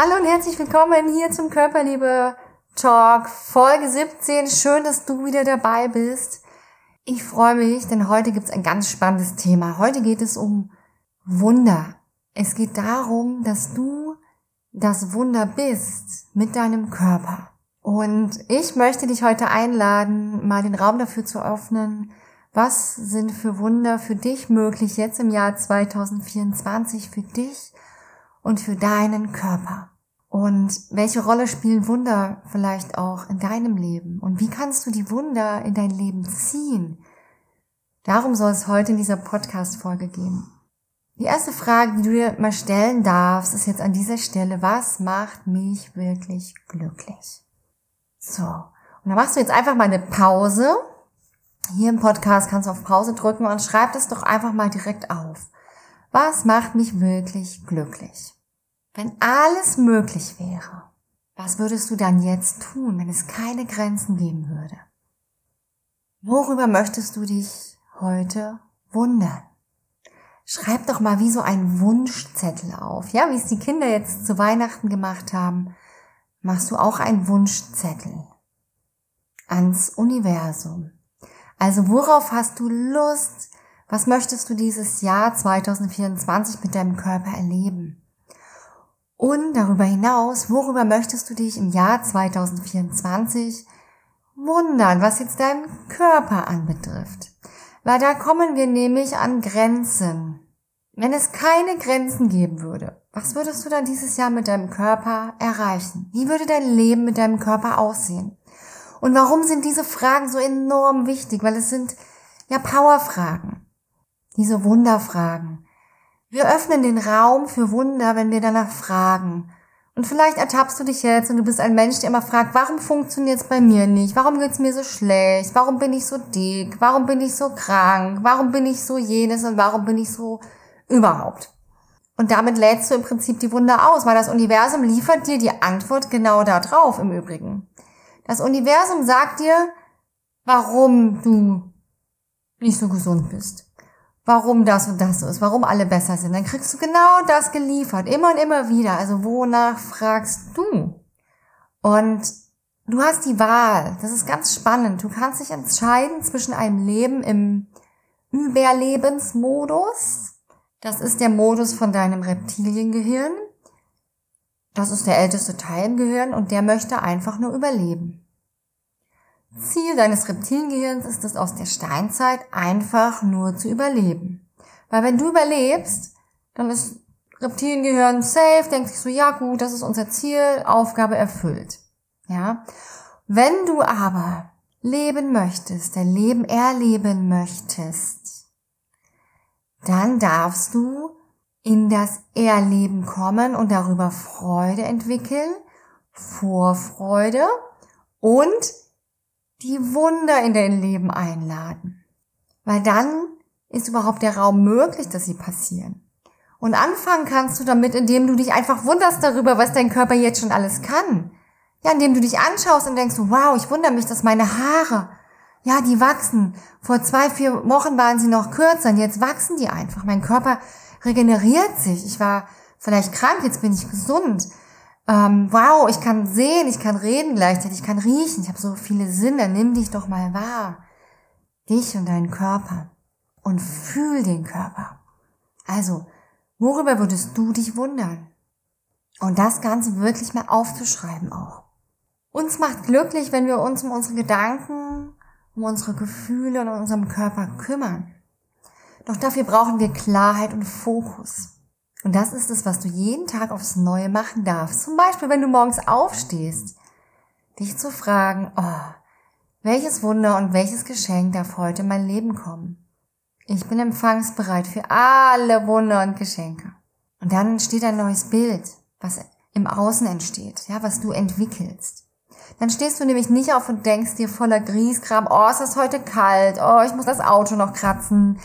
Hallo und herzlich willkommen hier zum Körperliebe Talk Folge 17. Schön, dass du wieder dabei bist. Ich freue mich, denn heute gibt es ein ganz spannendes Thema. Heute geht es um Wunder. Es geht darum, dass du das Wunder bist mit deinem Körper. Und ich möchte dich heute einladen, mal den Raum dafür zu öffnen, was sind für Wunder für dich möglich jetzt im Jahr 2024 für dich und für deinen Körper? Und welche Rolle spielen Wunder vielleicht auch in deinem Leben? Und wie kannst du die Wunder in dein Leben ziehen? Darum soll es heute in dieser Podcast-Folge gehen. Die erste Frage, die du dir mal stellen darfst, ist jetzt an dieser Stelle, was macht mich wirklich glücklich? So. Und dann machst du jetzt einfach mal eine Pause. Hier im Podcast kannst du auf Pause drücken und schreib das doch einfach mal direkt auf. Was macht mich wirklich glücklich? Wenn alles möglich wäre, was würdest du dann jetzt tun, wenn es keine Grenzen geben würde? Worüber möchtest du dich heute wundern? Schreib doch mal wie so ein Wunschzettel auf. Ja, wie es die Kinder jetzt zu Weihnachten gemacht haben, machst du auch einen Wunschzettel ans Universum. Also worauf hast du Lust? Was möchtest du dieses Jahr 2024 mit deinem Körper erleben? Und darüber hinaus, worüber möchtest du dich im Jahr 2024 wundern, was jetzt deinen Körper anbetrifft? Weil da kommen wir nämlich an Grenzen. Wenn es keine Grenzen geben würde, was würdest du dann dieses Jahr mit deinem Körper erreichen? Wie würde dein Leben mit deinem Körper aussehen? Und warum sind diese Fragen so enorm wichtig? Weil es sind ja Powerfragen. Diese Wunderfragen. Wir öffnen den Raum für Wunder, wenn wir danach fragen. Und vielleicht ertappst du dich jetzt und du bist ein Mensch, der immer fragt, warum funktioniert es bei mir nicht? Warum geht's mir so schlecht? Warum bin ich so dick? Warum bin ich so krank? Warum bin ich so jenes und warum bin ich so überhaupt? Und damit lädst du im Prinzip die Wunder aus, weil das Universum liefert dir die Antwort genau da drauf im Übrigen. Das Universum sagt dir, warum du nicht so gesund bist warum das und das so ist, warum alle besser sind. Dann kriegst du genau das geliefert, immer und immer wieder. Also wonach fragst du? Und du hast die Wahl. Das ist ganz spannend. Du kannst dich entscheiden zwischen einem Leben im Überlebensmodus. Das ist der Modus von deinem Reptiliengehirn. Das ist der älteste Teil im Gehirn und der möchte einfach nur überleben. Ziel deines Reptiliengehirns ist es aus der Steinzeit einfach nur zu überleben. Weil wenn du überlebst, dann ist Reptiliengehirn safe, denkt sich so, ja gut, das ist unser Ziel, Aufgabe erfüllt. Ja. Wenn du aber leben möchtest, dein Leben erleben möchtest, dann darfst du in das Erleben kommen und darüber Freude entwickeln, Vorfreude und die Wunder in dein Leben einladen. Weil dann ist überhaupt der Raum möglich, dass sie passieren. Und anfangen kannst du damit, indem du dich einfach wunderst darüber, was dein Körper jetzt schon alles kann. Ja, indem du dich anschaust und denkst, wow, ich wundere mich, dass meine Haare, ja, die wachsen. Vor zwei, vier Wochen waren sie noch kürzer und jetzt wachsen die einfach. Mein Körper regeneriert sich. Ich war vielleicht krank, jetzt bin ich gesund. Ähm, wow, ich kann sehen, ich kann reden gleichzeitig, ich kann riechen. Ich habe so viele Sinne. Nimm dich doch mal wahr. Dich und deinen Körper. Und fühl den Körper. Also, worüber würdest du dich wundern? Und das Ganze wirklich mal aufzuschreiben auch. Uns macht glücklich, wenn wir uns um unsere Gedanken, um unsere Gefühle und um unseren Körper kümmern. Doch dafür brauchen wir Klarheit und Fokus. Und das ist es, was du jeden Tag aufs Neue machen darfst. Zum Beispiel, wenn du morgens aufstehst, dich zu fragen, oh, welches Wunder und welches Geschenk darf heute in mein Leben kommen? Ich bin empfangsbereit für alle Wunder und Geschenke. Und dann entsteht ein neues Bild, was im Außen entsteht, ja, was du entwickelst. Dann stehst du nämlich nicht auf und denkst dir voller Griesgram, oh, es ist heute kalt, oh, ich muss das Auto noch kratzen,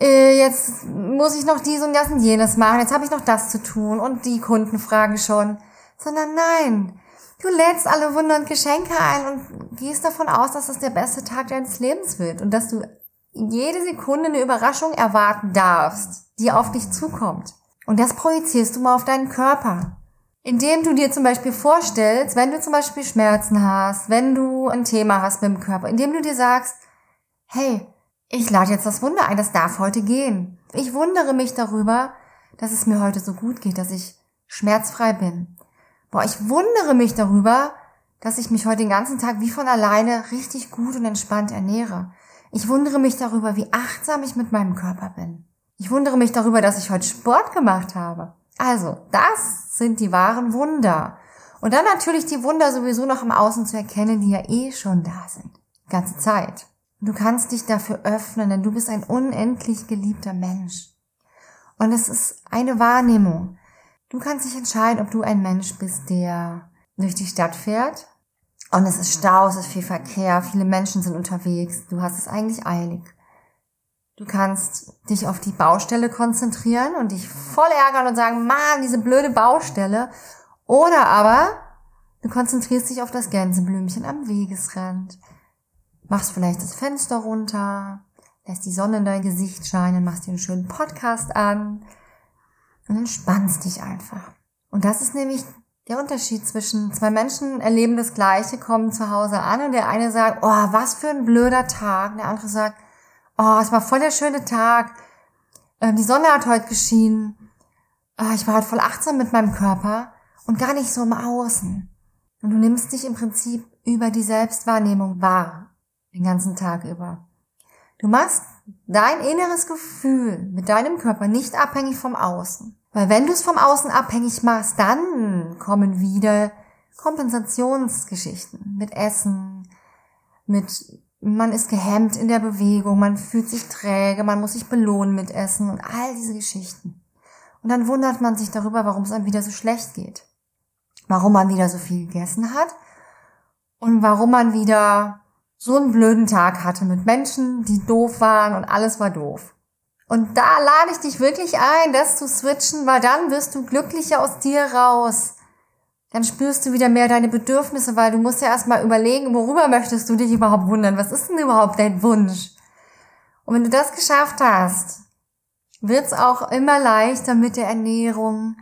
äh, jetzt muss ich noch dies und das und jenes machen, jetzt habe ich noch das zu tun und die Kunden fragen schon. Sondern nein, du lädst alle Wunder und Geschenke ein und gehst davon aus, dass das der beste Tag deines Lebens wird und dass du jede Sekunde eine Überraschung erwarten darfst, die auf dich zukommt. Und das projizierst du mal auf deinen Körper. Indem du dir zum Beispiel vorstellst, wenn du zum Beispiel Schmerzen hast, wenn du ein Thema hast mit dem Körper, indem du dir sagst, hey, ich lade jetzt das Wunder ein, das darf heute gehen. Ich wundere mich darüber, dass es mir heute so gut geht, dass ich schmerzfrei bin. Boah, ich wundere mich darüber, dass ich mich heute den ganzen Tag wie von alleine richtig gut und entspannt ernähre. Ich wundere mich darüber, wie achtsam ich mit meinem Körper bin. Ich wundere mich darüber, dass ich heute Sport gemacht habe. Also, das sind die wahren Wunder. Und dann natürlich die Wunder sowieso noch im Außen zu erkennen, die ja eh schon da sind. Die ganze Zeit. Du kannst dich dafür öffnen, denn du bist ein unendlich geliebter Mensch. Und es ist eine Wahrnehmung. Du kannst dich entscheiden, ob du ein Mensch bist, der durch die Stadt fährt. Und es ist Stau, es ist viel Verkehr, viele Menschen sind unterwegs. Du hast es eigentlich eilig. Du kannst dich auf die Baustelle konzentrieren und dich voll ärgern und sagen, Mann, diese blöde Baustelle. Oder aber du konzentrierst dich auf das Gänseblümchen am Wegesrand. Machst vielleicht das Fenster runter, lässt die Sonne in dein Gesicht scheinen, machst dir einen schönen Podcast an und entspannst dich einfach. Und das ist nämlich der Unterschied zwischen zwei Menschen erleben das Gleiche, kommen zu Hause an und der eine sagt, oh, was für ein blöder Tag. Und der andere sagt, oh, es war voll der schöne Tag. Ähm, die Sonne hat heute geschienen. Ah, ich war halt voll achtsam mit meinem Körper und gar nicht so im Außen. Und du nimmst dich im Prinzip über die Selbstwahrnehmung wahr, den ganzen Tag über. Du machst dein inneres Gefühl mit deinem Körper nicht abhängig vom Außen. Weil wenn du es vom Außen abhängig machst, dann kommen wieder Kompensationsgeschichten mit Essen, mit man ist gehemmt in der Bewegung, man fühlt sich träge, man muss sich belohnen mit Essen und all diese Geschichten. Und dann wundert man sich darüber, warum es einem wieder so schlecht geht. Warum man wieder so viel gegessen hat und warum man wieder so einen blöden Tag hatte mit Menschen, die doof waren und alles war doof. Und da lade ich dich wirklich ein, das zu switchen, weil dann wirst du glücklicher aus dir raus dann spürst du wieder mehr deine Bedürfnisse, weil du musst ja erstmal überlegen, worüber möchtest du dich überhaupt wundern? Was ist denn überhaupt dein Wunsch? Und wenn du das geschafft hast, wird's auch immer leichter mit der Ernährung,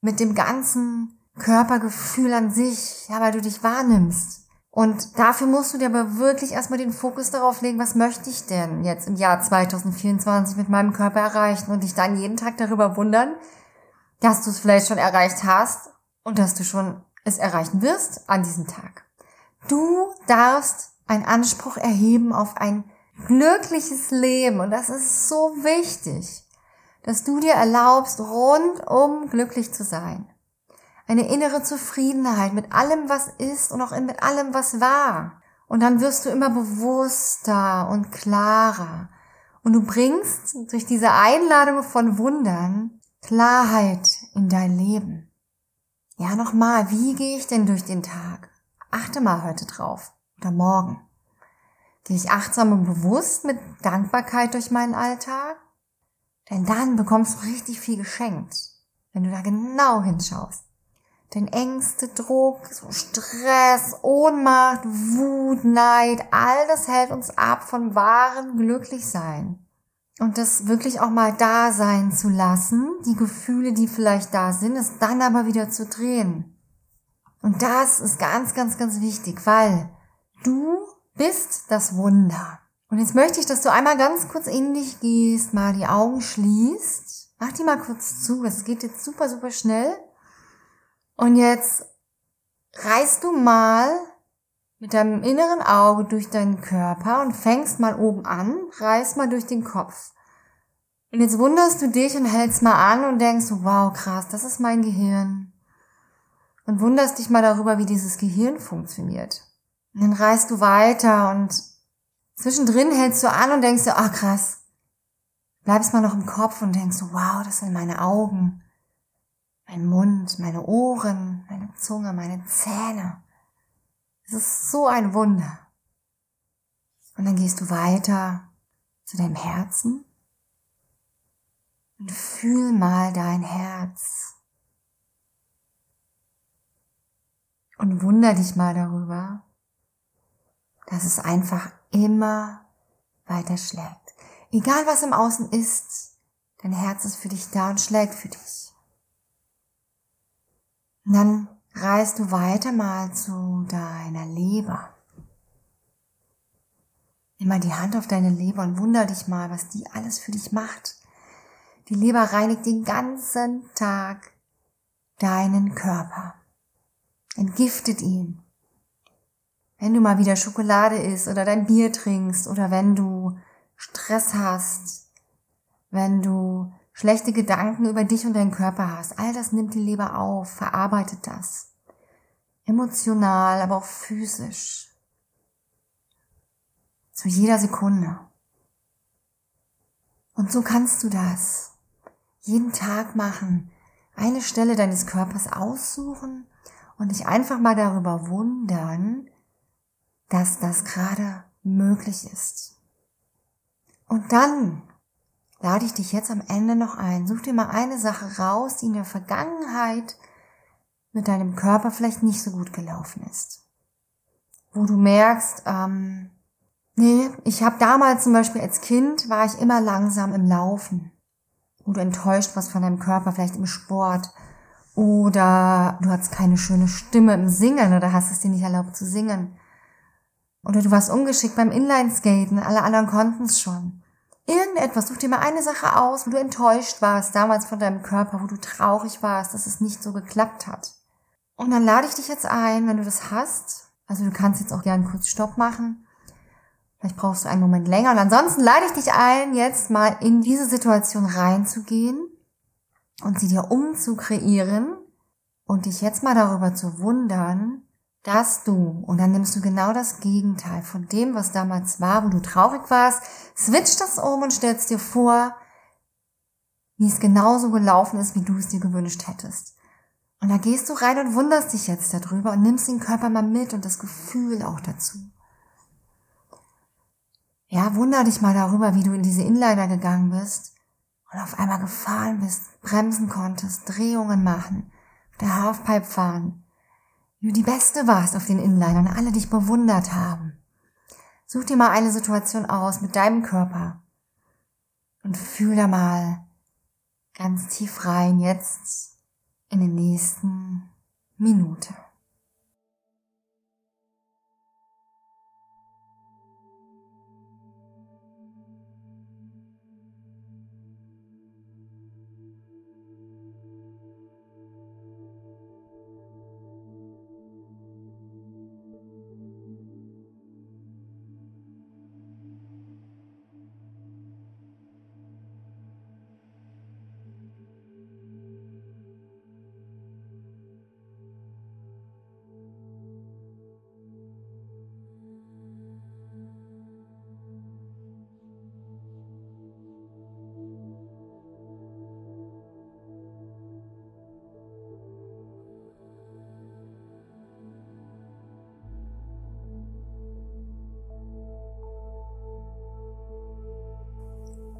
mit dem ganzen Körpergefühl an sich, ja, weil du dich wahrnimmst. Und dafür musst du dir aber wirklich erstmal den Fokus darauf legen, was möchte ich denn jetzt im Jahr 2024 mit meinem Körper erreichen und dich dann jeden Tag darüber wundern, dass du es vielleicht schon erreicht hast und dass du schon es erreichen wirst an diesem Tag. Du darfst einen Anspruch erheben auf ein glückliches Leben und das ist so wichtig, dass du dir erlaubst, rundum glücklich zu sein. Eine innere Zufriedenheit mit allem, was ist und auch mit allem, was war. Und dann wirst du immer bewusster und klarer. Und du bringst durch diese Einladung von Wundern Klarheit in dein Leben. Ja, nochmal, wie gehe ich denn durch den Tag? Achte mal heute drauf oder morgen. Gehe ich achtsam und bewusst mit Dankbarkeit durch meinen Alltag? Denn dann bekommst du richtig viel geschenkt, wenn du da genau hinschaust. Denn Ängste, Druck, Stress, Ohnmacht, Wut, Neid, all das hält uns ab von wahrem Glücklichsein. Und das wirklich auch mal da sein zu lassen, die Gefühle, die vielleicht da sind, es dann aber wieder zu drehen. Und das ist ganz, ganz, ganz wichtig, weil du bist das Wunder. Und jetzt möchte ich, dass du einmal ganz kurz in dich gehst, mal die Augen schließt. Mach die mal kurz zu, es geht jetzt super, super schnell. Und jetzt reißt du mal mit deinem inneren Auge durch deinen Körper und fängst mal oben an, reißt mal durch den Kopf. Und jetzt wunderst du dich und hältst mal an und denkst, wow, krass, das ist mein Gehirn. Und wunderst dich mal darüber, wie dieses Gehirn funktioniert. Und dann reißt du weiter und zwischendrin hältst du an und denkst dir, ach krass. Bleibst mal noch im Kopf und denkst, wow, das sind meine Augen, mein Mund, meine Ohren, meine Zunge, meine Zähne. Es ist so ein Wunder. Und dann gehst du weiter zu deinem Herzen und fühl mal dein Herz. Und wunder dich mal darüber, dass es einfach immer weiter schlägt. Egal was im Außen ist, dein Herz ist für dich da und schlägt für dich. Und dann reist du weiter mal zu deiner Leber. Nimm mal die Hand auf deine Leber und wunder dich mal, was die alles für dich macht. Die Leber reinigt den ganzen Tag deinen Körper, entgiftet ihn. Wenn du mal wieder Schokolade isst oder dein Bier trinkst oder wenn du Stress hast, wenn du schlechte Gedanken über dich und deinen Körper hast. All das nimmt die Leber auf, verarbeitet das. Emotional, aber auch physisch. Zu jeder Sekunde. Und so kannst du das jeden Tag machen. Eine Stelle deines Körpers aussuchen und dich einfach mal darüber wundern, dass das gerade möglich ist. Und dann lade ich dich jetzt am Ende noch ein. Such dir mal eine Sache raus, die in der Vergangenheit mit deinem Körper vielleicht nicht so gut gelaufen ist. Wo du merkst, ähm, nee, ich habe damals zum Beispiel als Kind, war ich immer langsam im Laufen. Wo du enttäuscht warst von deinem Körper, vielleicht im Sport. Oder du hattest keine schöne Stimme im Singen oder hast es dir nicht erlaubt zu singen. Oder du warst ungeschickt beim Inlineskaten, alle anderen konnten es schon. Irgendetwas, such dir mal eine Sache aus, wo du enttäuscht warst, damals von deinem Körper, wo du traurig warst, dass es nicht so geklappt hat. Und dann lade ich dich jetzt ein, wenn du das hast. Also du kannst jetzt auch gern kurz Stopp machen. Vielleicht brauchst du einen Moment länger. Und ansonsten lade ich dich ein, jetzt mal in diese Situation reinzugehen und sie dir umzukreieren und dich jetzt mal darüber zu wundern, dass du, und dann nimmst du genau das Gegenteil von dem, was damals war, wo du traurig warst, switch das um und stellst dir vor, wie es genauso gelaufen ist, wie du es dir gewünscht hättest. Und da gehst du rein und wunderst dich jetzt darüber und nimmst den Körper mal mit und das Gefühl auch dazu. Ja, wunder dich mal darüber, wie du in diese Inliner gegangen bist und auf einmal gefahren bist, bremsen konntest, Drehungen machen, der Halfpipe fahren, du die Beste warst auf den Inlinern, alle dich bewundert haben. Such dir mal eine Situation aus mit deinem Körper und fühl da mal ganz tief rein jetzt in den nächsten Minute.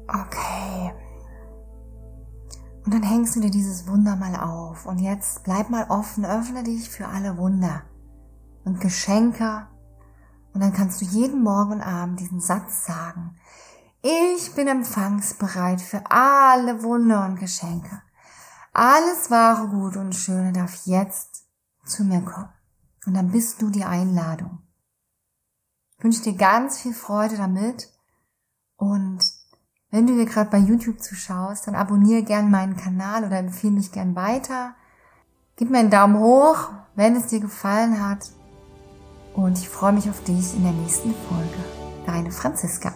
Okay. Und dann hängst du dir dieses Wunder mal auf. Und jetzt bleib mal offen, öffne dich für alle Wunder und Geschenke. Und dann kannst du jeden Morgen und Abend diesen Satz sagen. Ich bin empfangsbereit für alle Wunder und Geschenke. Alles wahre, Gute und Schöne darf jetzt zu mir kommen. Und dann bist du die Einladung. Ich wünsche dir ganz viel Freude damit. Und wenn du hier gerade bei YouTube zuschaust, dann abonniere gern meinen Kanal oder empfehle mich gern weiter. Gib mir einen Daumen hoch, wenn es dir gefallen hat. Und ich freue mich auf dich in der nächsten Folge. Deine Franziska.